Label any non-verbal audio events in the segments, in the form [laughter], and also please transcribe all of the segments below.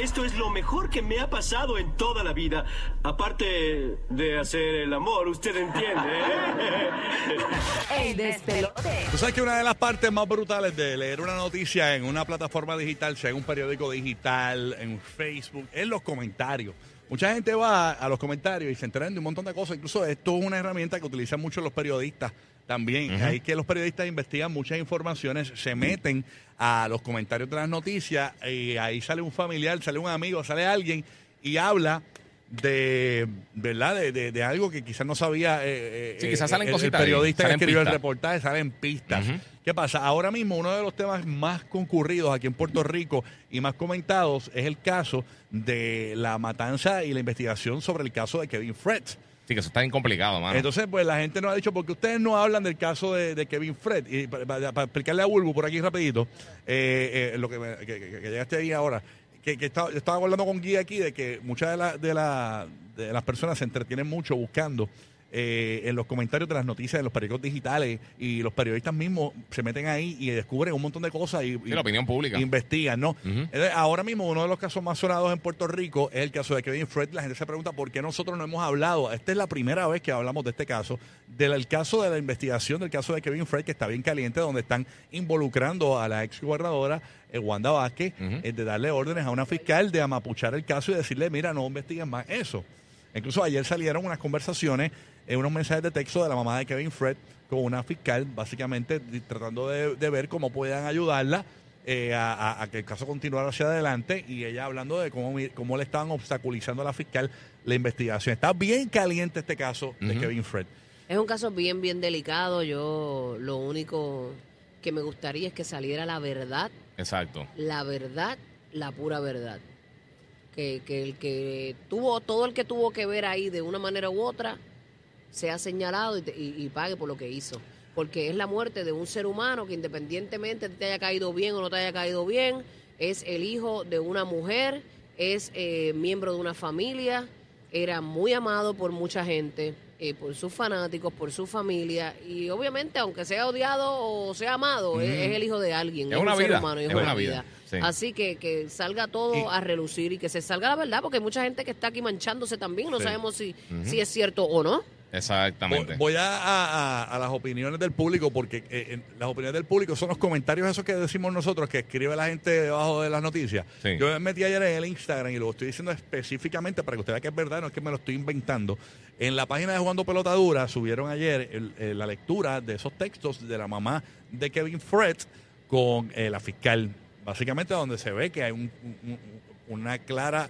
Esto es lo mejor que me ha pasado en toda la vida. Aparte de hacer el amor, usted entiende, ¿eh? [laughs] El despelote. Tú sabes que una de las partes más brutales de leer una noticia en una plataforma digital, sea en un periódico digital, en Facebook, es los comentarios. Mucha gente va a los comentarios y se enteran de un montón de cosas. Incluso esto es una herramienta que utilizan mucho los periodistas también. Ahí que los periodistas investigan muchas informaciones, se meten a los comentarios de las noticias y ahí sale un familiar, sale un amigo, sale alguien y habla de verdad de, de- de algo que quizás no sabía eh, eh, Sí, quizás eh, salen el, el ahí, periodista que escribió el reportaje salen pistas. ¿Qué pasa? Ahora mismo uno de los temas más concurridos aquí en Puerto Rico y más comentados es el caso de la matanza y la investigación sobre el caso de Kevin Fred. Sí, que eso está bien complicado, mano. Entonces, pues la gente nos ha dicho, porque ustedes no hablan del caso de, Kevin Fred, y para, explicarle a Bulbu por aquí rapidito, eh, eh, lo que, que, que- llegaste ahí ahora, que, estaba, estaba hablando con Guía aquí de que muchas de, la- de, la- de las personas se entretienen mucho buscando eh, en los comentarios de las noticias de los periódicos digitales y los periodistas mismos se meten ahí y descubren un montón de cosas y, la opinión pública. investigan, ¿no? Ahora mismo uno de los casos más sonados en Puerto Rico es el caso de Kevin Fred. La gente se pregunta por qué nosotros no hemos hablado. Esta es la primera vez que hablamos de este caso, del el caso de la investigación del caso de Kevin Fred, que está bien caliente, donde están involucrando a la ex gobernadora eh, Wanda Vázquez, eh, de darle órdenes a una fiscal de amapuchar el caso y decirle, mira, no investiguen más eso. Incluso ayer salieron unas conversaciones, eh, unos mensajes de texto de la mamá de Kevin Fred con una fiscal, básicamente tratando de, de ver cómo puedan ayudarla eh, a, a- a que el caso continuara hacia adelante y ella hablando de cómo, cómo le estaban obstaculizando a la fiscal la investigación. Está bien caliente este caso de. Kevin Fred. Es un caso bien, bien delicado. Yo lo único que me gustaría es que saliera la verdad, Exacto. la verdad, la pura verdad. Que, que el que tuvo, todo el que tuvo que ver ahí de una manera u otra, sea señalado y, y pague por lo que hizo. Porque es la muerte de un ser humano que independientemente te haya caído bien o no te haya caído bien, es el hijo de una mujer, es eh, miembro de una familia, era muy amado por mucha gente, eh, por sus fanáticos, por su familia, y obviamente aunque sea odiado o sea amado, es, es el hijo de alguien, Es es, una un ser vida, humano, y es, es una, una vida. vida, sí. Así que que salga todo Y- a relucir y que se salga la verdad, porque hay mucha gente que está aquí manchándose también, no Sí. sabemos si, si es cierto o no. Exactamente. Voy a, a- a- a las opiniones del público, porque eh, en- las opiniones del público son los comentarios esos que decimos nosotros, que escribe la gente debajo de las noticias. Sí. Yo me metí ayer en el Instagram y lo estoy diciendo específicamente para que usted vea que es verdad, no es que me lo estoy inventando. En la página de Jugando Pelotadura subieron ayer el- eh, la lectura de esos textos de la mamá de Kevin Fred con eh, la fiscal. Básicamente donde se ve que hay un- un- una clara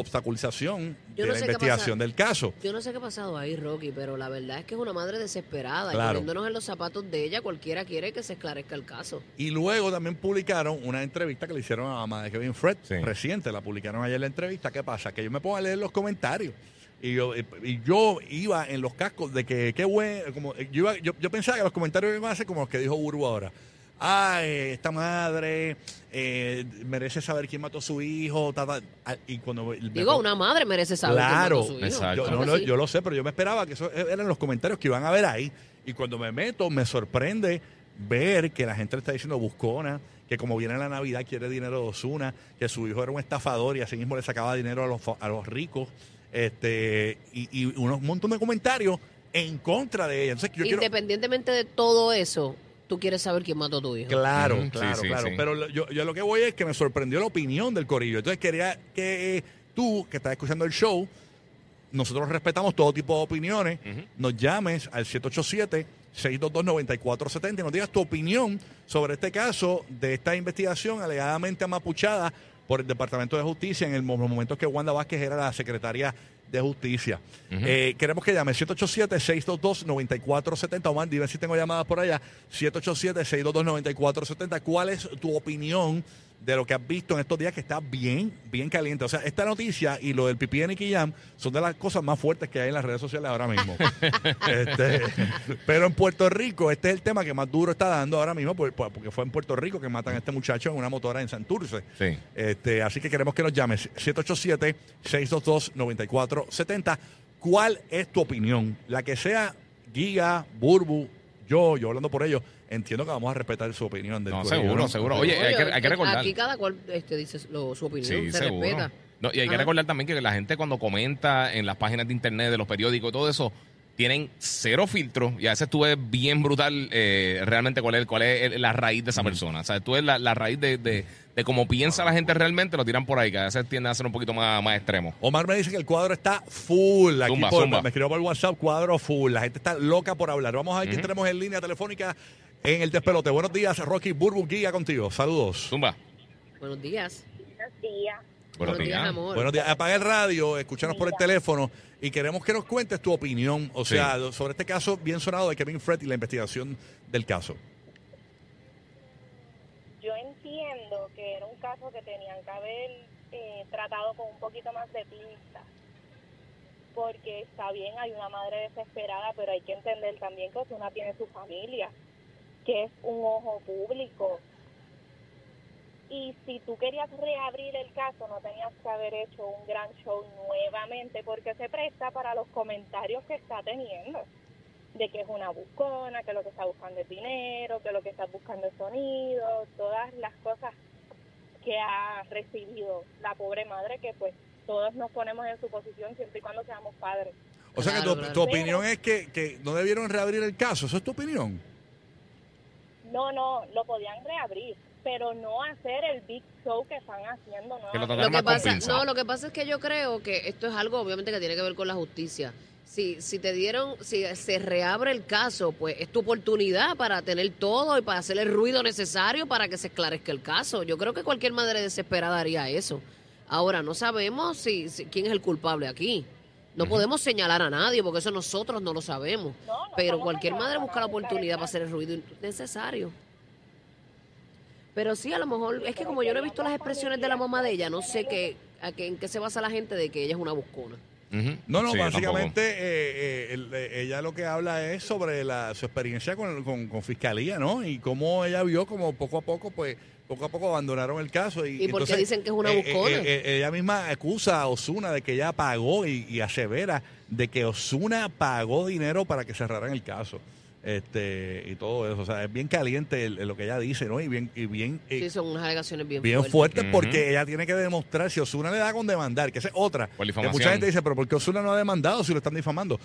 obstaculización Yo de no la sé qué investigación pasa. del caso. Yo no sé qué ha pasado ahí, Rocky, pero la verdad es que es una madre desesperada. Claro. Y poniéndonos en los zapatos de ella, cualquiera quiere que se esclarezca el caso. Y luego también publicaron una entrevista que le hicieron a la mamá de Kevin Fred, Sí. reciente, la publicaron ayer la entrevista. ¿Qué pasa? Que yo me pongo a leer los comentarios. Y yo, y yo iba en los cascos de que qué bueno, como yo, iba- yo, yo pensaba que los comentarios iban a ser como los que dijo Burbu ahora. Ay, esta madre eh, merece saber quién mató a su hijo. ta, ta. Ah, Y cuando me- Digo, una madre merece saber quién Claro, mató a su hijo. exacto. yo, Claro no sí. yo lo sé, pero yo me esperaba que eso eran los comentarios que iban a ver ahí. Y cuando me meto, me sorprende ver que la gente le está diciendo buscona, que como viene la Navidad quiere dinero de Osuna, que su hijo era un estafador y así mismo le sacaba dinero a los, fa- a los ricos. este Y, y unos- un montón de comentarios en contra de ella. Entonces, yo quiero, Independientemente de todo eso, tú quieres saber quién mató a tu hijo. Claro, claro, sí, claro. sí. Pero lo- yo, yo lo que voy es que me sorprendió la opinión del corillo. Entonces quería que eh, tú, que estás escuchando el show, nosotros respetamos todo tipo de opiniones, nos llames al 787-622-9470 y nos digas tu opinión sobre este caso de esta investigación alegadamente amapuchada por el Departamento de Justicia en el mo- los momentos que Wanda Vázquez era la secretaria de Justicia. Ujú. Eh, queremos que llame 787-622-9470. Omar, dime si tengo llamadas por allá. 787-622-9470. ¿Cuál es tu opinión de lo que has visto en estos días que está bien, bien caliente. O sea, esta noticia y lo del pipí de Nicky Jam son de las cosas más fuertes que hay en las redes sociales ahora mismo. [laughs] Este, pero en Puerto Rico, este es el tema que más duro está dando ahora mismo, por- por- porque fue en Puerto Rico que matan a este muchacho en una motora en Santurce. Sí. Este, así que queremos que nos llames 787-622-9470. ¿Cuál es tu opinión? La que sea Giga, Burbu, yo, yo hablando por ellos, entiendo que vamos a respetar su opinión. Del No, seguro, ¿no? seguro. Oye, hay que, hay que recordar. Aquí cada cual este, dice lo- su opinión, Sí, se seguro. respeta. No, y hay que recordar también que la gente cuando comenta en las páginas de internet, de los periódicos, todo eso, tienen cero filtro y a veces tú ves bien brutal eh, realmente cuál es, cuál es el- la raíz de esa persona. O sea, tú ves la, la raíz de, de, de cómo piensa la gente realmente, lo tiran por ahí, que a veces tiende a ser un poquito más, más extremo. Omar me dice que el cuadro está full. Aquí Zumba, por- zumba. me escribió por WhatsApp, cuadro full. La gente está loca por hablar. Vamos a ver quién Ujú. tenemos en línea telefónica en el despelote. Buenos días, Rocky Burbu Giga contigo. Saludos. Zumba. Buenos días. Buenos días. Buenos días. amor. Buenos días. Apaga el radio, escúchanos por el teléfono y queremos que nos cuentes tu opinión, o Sí. sea, sobre este caso bien sonado de Kevin Fred y la investigación del caso. Yo entiendo que era un caso que tenían que haber eh, tratado con un poquito más de pinza. Porque está bien, hay una madre desesperada, pero hay que entender también que Osuna tiene su familia, que es un ojo público. Y si tú querías reabrir el caso, no tenías que haber hecho un gran show nuevamente, porque se presta para los comentarios que está teniendo. de que es una buscona, que lo que está buscando es dinero, que lo que está buscando es sonido, todas las cosas que ha recibido la pobre madre, que pues todos nos ponemos en su posición siempre y cuando seamos padres. O sea que Claro, tu, claro. tu opinión es que, que no debieron reabrir el caso. ¿Eso es tu opinión? No, no, lo podían reabrir, pero no hacer el big show que están haciendo. Que lo que pasa, no, lo que pasa es que yo creo que esto es algo obviamente que tiene que ver con la justicia. Si, si te dieron, si se reabre el caso, pues es tu oportunidad para tener todo y para hacer el ruido necesario para que se esclarezca el caso. Yo creo que cualquier madre desesperada haría eso. Ahora, no sabemos si, si- quién es el culpable aquí. No podemos señalar a nadie porque eso nosotros no lo sabemos. No, no Pero cualquier madre busca la oportunidad para hacer el ruido necesario. Pero sí, a lo mejor, es que como yo no he visto las expresiones de la mamá de ella, no sé qué, a qué, en qué se basa la gente de que ella es una buscona. No, no, Sí, básicamente eh, eh, el- eh, ella lo que habla es sobre la, su experiencia con, con- con fiscalía, ¿no? Y cómo ella vio como poco a poco, pues, poco a poco abandonaron el caso. ¿Y, ¿Y por qué entonces, dicen que es una eh, buscona? eh, eh, ella misma acusa a Osuna de que ella pagó y, y asevera de que Osuna pagó dinero para que cerraran el caso. Este, y todo eso. O sea, es bien caliente el- lo que ella dice, ¿no? Y bien, y bien, eh, Sí, son unas alegaciones bien, bien fuertes. fuerte Ujú. porque ella tiene que demostrar si Osuna le da con demandar, que esa es otra. Por Que difamación. mucha gente dice, pero ¿por qué Osuna no ha demandado si lo están difamando?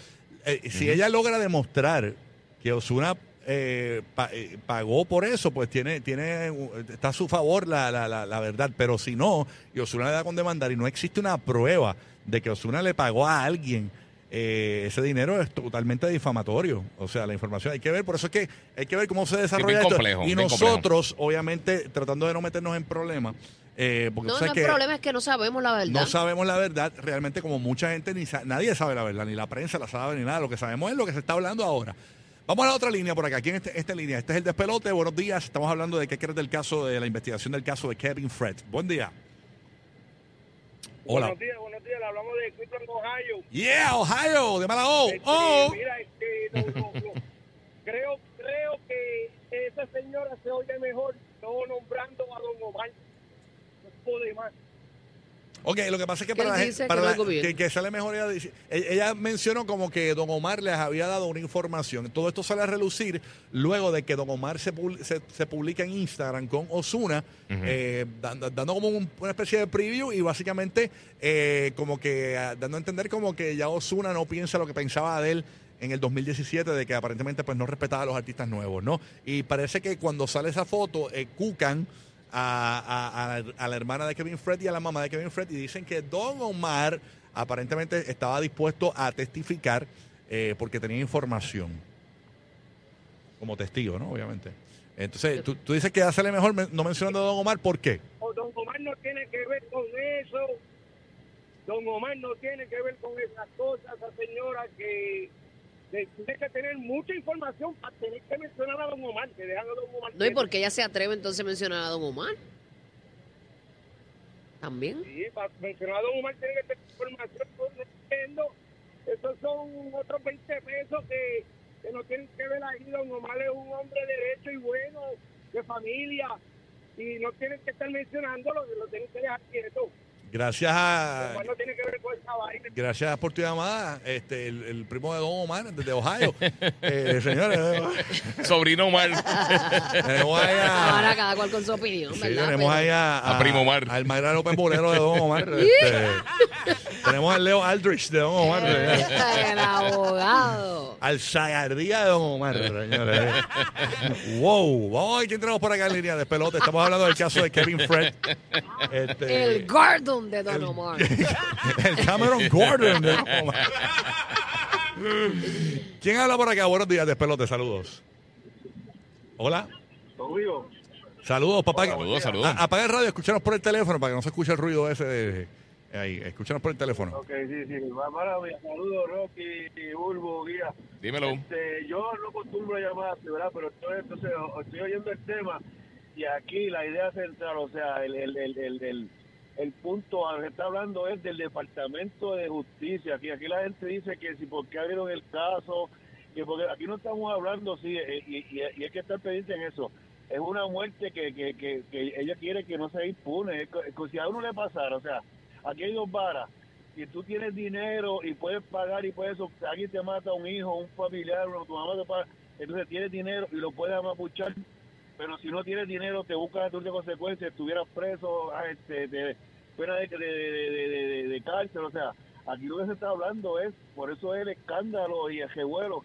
Eh, Si ella logra demostrar que Osuna eh, pa- eh, pagó por eso, pues tiene, tiene, uh, está a su favor la, la, la, la verdad. Pero si no, y Osuna le da con demandar y no existe una prueba de que Osuna le pagó a alguien eh, ese dinero es totalmente difamatorio. O sea, la información hay que ver, por eso es que hay que ver cómo se desarrolla esto. y complejo. nosotros, obviamente, tratando de no meternos en problemas, eh, porque No, el que problema es que no sabemos la verdad. no sabemos la verdad, realmente como mucha gente, ni sa- nadie sabe la verdad, ni la prensa la sabe, ni nada. Lo que sabemos es lo que se está hablando ahora. Vamos a la otra línea por acá. Aquí en este- esta línea. Este es el despelote. Buenos días. Estamos hablando de qué crees del caso, de la investigación del caso de Kevin Fred. Buen día. Hola. Buenos días, buenos días. Le hablamos de Cleveland, Ohio. Yeah, Ohio, de mala O. Este, Oh. Mira, este, no, no, no. creo, creo que esa señora se oye mejor no nombrando a don Omar. No puede más. Ok, lo que pasa es que ¿Qué para, la, gente- para la- que, que sale mejor, ella, dice- ella mencionó como que Don Omar les había dado una información. Todo esto sale a relucir luego de que Don Omar se, se, se publica en Instagram con Osuna, eh, dando, dando como un- una especie de preview y básicamente eh, como que ah, dando a entender como que ya Osuna no piensa lo que pensaba de él en el 2017 de que aparentemente pues no respetaba a los artistas nuevos, ¿no? Y parece que cuando sale esa foto, eh, Cucan a, a- a- la hermana de Kevin Fred y a la mamá de Kevin Fred y dicen que Don Omar aparentemente estaba dispuesto a testificar eh, porque tenía información como testigo, ¿no? Obviamente. Entonces, tú, tú dices que hacerle mejor no mencionando a Don Omar, ¿por qué? Don Omar no tiene que ver con eso. Don Omar no tiene que ver con esas cosas. Esa señora que que tiene que tener mucha información para tener que mencionar a don Omar. Que dejan a don Omar. No, y porque ella se atreve entonces a mencionar a Don Omar. También. Sí, para mencionar a Don Omar tiene que tener información, no. Esos son otros 20 pesos que, que no tienen que ver ahí. Don Omar es un hombre derecho y bueno, de familia, y no tienen que estar mencionándolo, lo tienen que dejar quieto. Gracias a. Gracias por tu llamada, este, el, el primo de Don Omar, desde Ohio. [laughs] Eh, señores, Sobrino Omar. tenemos ahí a, Ahora cada cual con su opinión, sí, ¿verdad? tenemos Pero- ahí a, A Primo Omar. Al Mayra López Bolero de Don Omar. [laughs] este, tenemos al Leo Aldrich de Don Omar. eh, El abogado. al Zagardía de Don Omar, señores. wow, vamos a ver quién tenemos por acá en línea de pelote. Estamos hablando del caso de Kevin Fred. Este, El Gordon de Don Omar. [laughs] el Cameron Gordon de Don Omar. ¿Quién habla por acá? Buenos días, despelote, saludos. Hola. Conmigo. Saludos, papá. Saludos, saludos. A- apaga el radio, escúchanos por el teléfono para que no se escuche el ruido ese de... Ahí, escúchanos por el teléfono. Ok, sí, sí. Mí, saludos, Rocky, Bulbo, Guía. Dímelo. Este, yo no acostumbro a llamarte, ¿verdad? Pero estoy, entonces, estoy oyendo el tema y aquí la idea central, o sea, el, el, el, el, el, el punto al que está hablando es del Departamento de Justicia. Aquí, aquí la gente dice que si por qué abrieron el caso, que porque aquí no estamos hablando, sí, eh, y, y, y hay que estar pendiente en eso. Es una muerte que, que, que, que ella quiere que no se impune. Es si a uno le pasara, o sea, aquí hay dos varas. Si tú tienes dinero y puedes pagar y puedes, alguien te mata un hijo, un familiar, tu mamá te paga, entonces tienes dinero y lo puedes amapuchar, pero si no tienes dinero te buscas de consecuencias, estuvieras preso, ah, este, de, de- de- de cárcel, o sea, aquí lo que se está hablando es, por eso es el escándalo y el revuelo.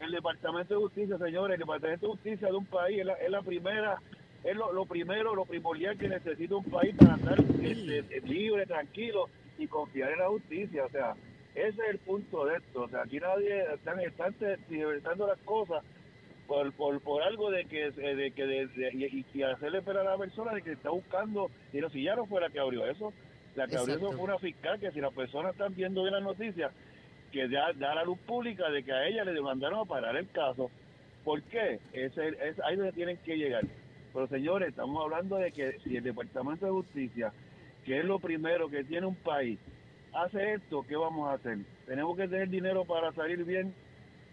El Departamento de Justicia, señores, el Departamento de Justicia de un país es la, es la primera, es lo, lo primero, lo primordial que necesita un país para andar este, libre, tranquilo y confiar en la justicia. O sea, ese es el punto de esto. O sea, aquí nadie están, están divertando las cosas por, por, por algo de que, eh, de que de, de- y, y hacerle esperar a la persona de que está buscando, y no, si ya no fue la que abrió eso, la que abrió eso fue una fiscal que si las personas están viendo bien las noticias, que da, da la luz pública de que a ella le demandaron a parar el caso. ¿Por qué? Ese, es ahí donde tienen que llegar. Pero señores, estamos hablando de que si el Departamento de Justicia, que es lo primero que tiene un país, hace esto, ¿qué vamos a hacer? Tenemos que tener dinero para salir bien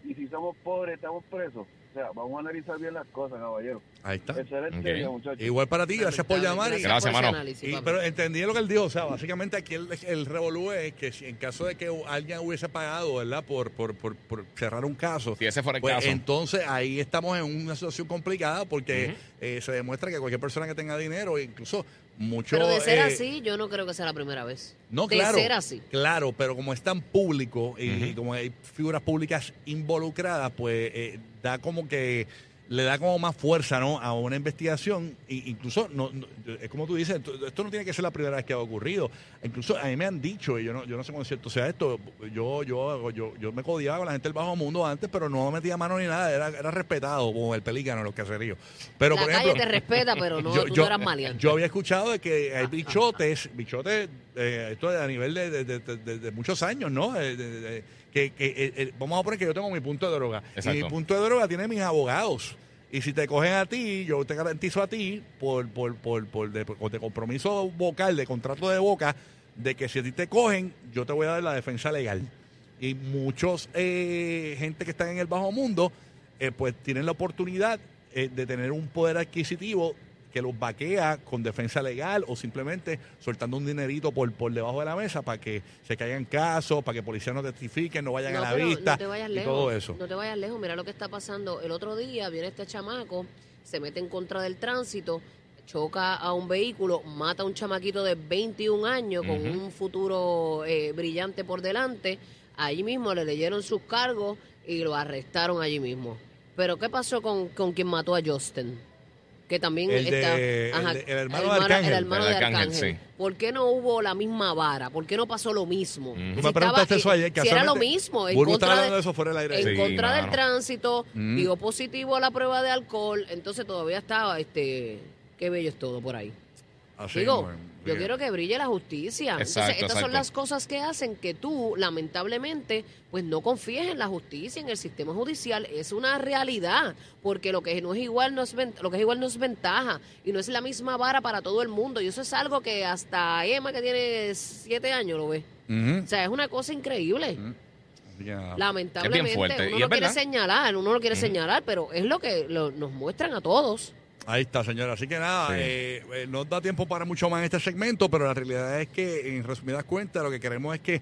y si somos pobres estamos presos. O sea, vamos a analizar bien las cosas, caballero. Ahí está. Excelente Ok. día, muchachos. Igual para ti, gracias por llamar. y- Gracias, por ese mano. análisis, Y- papi. pero entendí lo que él dijo, o sea, básicamente aquí el, el revolú es que si en caso de que alguien hubiese pagado, ¿verdad? Por, por, por, por cerrar un caso, Si ese fuera el pues caso. entonces ahí estamos en una situación complicada porque eh, se demuestra que cualquier persona que tenga dinero, incluso mucho... Pero de ser eh, así, yo no creo que sea la primera vez. No, de claro. ser así. Claro, pero como es tan público y Ujú. como hay figuras públicas involucradas, pues eh, da como que le da como más fuerza ¿no? a una investigación. E incluso, no, no- es como tú dices, esto, no tiene que ser la primera vez que ha ocurrido. Incluso a mí me han dicho, y yo no, yo no sé cuán cierto sea esto, yo, yo, yo, yo me codiaba con la gente del bajo mundo antes, pero no metía mano ni nada, era, era respetado como el pelícano en los caseríos. Pero, la por calle ejemplo, te respeta, pero no, [laughs] tú no eras maleante. yo había escuchado de que hay bichotes, bichotes, eh, esto a nivel de, de- de- de- de muchos años, ¿no? Eh, que, que, eh, eh, vamos a poner que yo tengo mi punto de droga. Y mi punto de droga tiene mis abogados. Y si te cogen a ti, yo te garantizo a ti, por, por, por, por de, compromiso vocal, de contrato de boca, de que si a ti te cogen, yo te voy a dar la defensa legal. Y muchos eh, gente que están en el bajo mundo, eh, pues tienen la oportunidad eh, de tener un poder adquisitivo que los vaquea con defensa legal o simplemente soltando un dinerito por, por debajo de la mesa para que se caigan casos, para que policías no testifiquen, no vayan No, a la vista no te vayas y lejos, todo eso. No te vayas lejos, mira lo que está pasando. El otro día viene este chamaco, se mete en contra del tránsito, choca a un vehículo, mata a un chamaquito de 21 años con un futuro eh, brillante por delante. Allí mismo le leyeron sus cargos y lo arrestaron allí mismo. Pero ¿qué pasó con, con quien mató a Justin? Que también El de- está... el de- el hermano de Arcángel. el hermano El de Arcángel, Arcángel. sí. ¿Por qué no hubo la misma vara? ¿Por qué no pasó lo mismo? Me Si me preguntaste estaba- eso ayer. si era lo mismo, en contra de- hablando de eso fuera del aire. en Sí, contra del tránsito, Mm. dio positivo a la prueba de alcohol, entonces todavía estaba, este, qué bello es todo por ahí. Así Digo, mismo, Yo quiero que brille la justicia. Entonces, Exacto, estas son las cosas que hacen que tú, lamentablemente, pues no confíes en la justicia, en el sistema judicial. Es una realidad, porque lo que no es igual no es lo que es igual no es ventaja y no es la misma vara para todo el mundo. Y eso es algo que hasta Emma, que tiene siete años, lo ve. O sea, es una cosa increíble. Lamentablemente, uno es quiere señalar, uno lo quiere señalar, pero es lo que lo- nos muestran a todos. Ahí está, señora. Así que nada, Sí. eh, eh, no da tiempo para mucho más en este segmento, pero la realidad es que, en resumidas cuentas, lo que queremos es que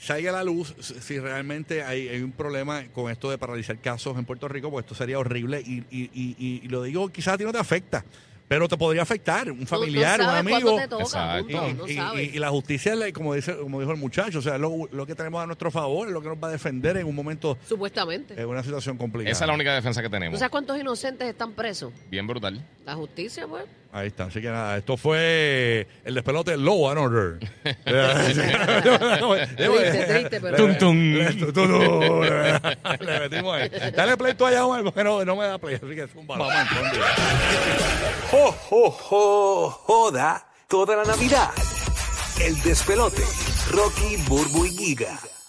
salga a la luz si realmente hay, hay un problema con esto de paralizar casos en Puerto Rico, pues esto sería horrible. Y, y, y- y lo digo, quizás a ti no te afecta, pero te podría afectar. Un familiar, un sabes amigo. te toca, Exacto. Y, punto, y- sabes. y- y la justicia, como dice como dijo el muchacho, o sea, lo, lo que tenemos a nuestro favor, es lo que nos va a defender en un momento, Supuestamente. en una situación complicada. Esa es la única defensa que ¿Tú tenemos. sabes cuántos inocentes están presos? Bien brutal. La justicia, pues. Ahí está, así que nada, esto fue el despelote Low and Order. [laughs] Triste, triste, pero- Tum, tum. Le- tum, tum. Le metimos ahí. Dale play tú allá, Omar, porque no, no me da play, así que es un balón. ¡Jo, jo, jo! Joda toda la Navidad. El despelote. Rocky, Burbu y Giga.